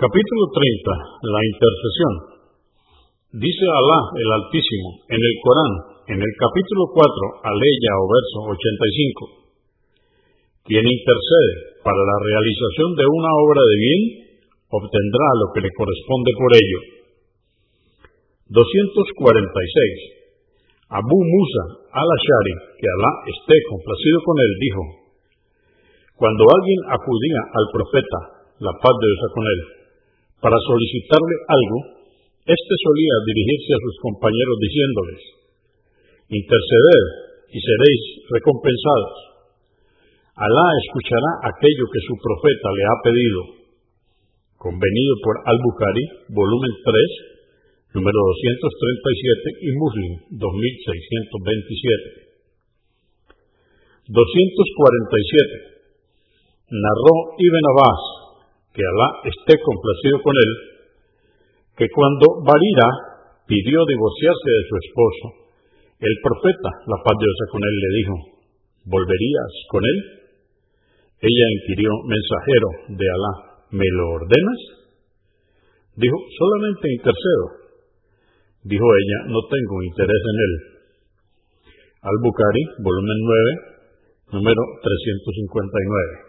Capítulo 30. La intercesión. Dice Alá el Altísimo en el Corán, en el capítulo 4, aleya o verso 85. Quien intercede para la realización de una obra de bien, obtendrá lo que le corresponde por ello. 246. Abu Musa al-Ashari, que Alá esté complacido con él, dijo, Cuando alguien acudía al profeta, la paz de Dios con él, para solicitarle algo, éste solía dirigirse a sus compañeros diciéndoles, interceded y seréis recompensados. Alá escuchará aquello que su profeta le ha pedido. Convenido por Al-Bukhari, volumen 3, número 237 y Muslim, 2627. 247. Narró Ibn Abbas, que Alá esté complacido con él, que cuando Barira pidió divorciarse de su esposo, el profeta, la paz de Dios con él, le dijo, ¿volverías con él? Ella inquirió, mensajero de Alá, ¿me lo ordenas? Dijo, solamente intercedo. Dijo ella, no tengo interés en él. Al-Bukhari, volumen 9, número 359.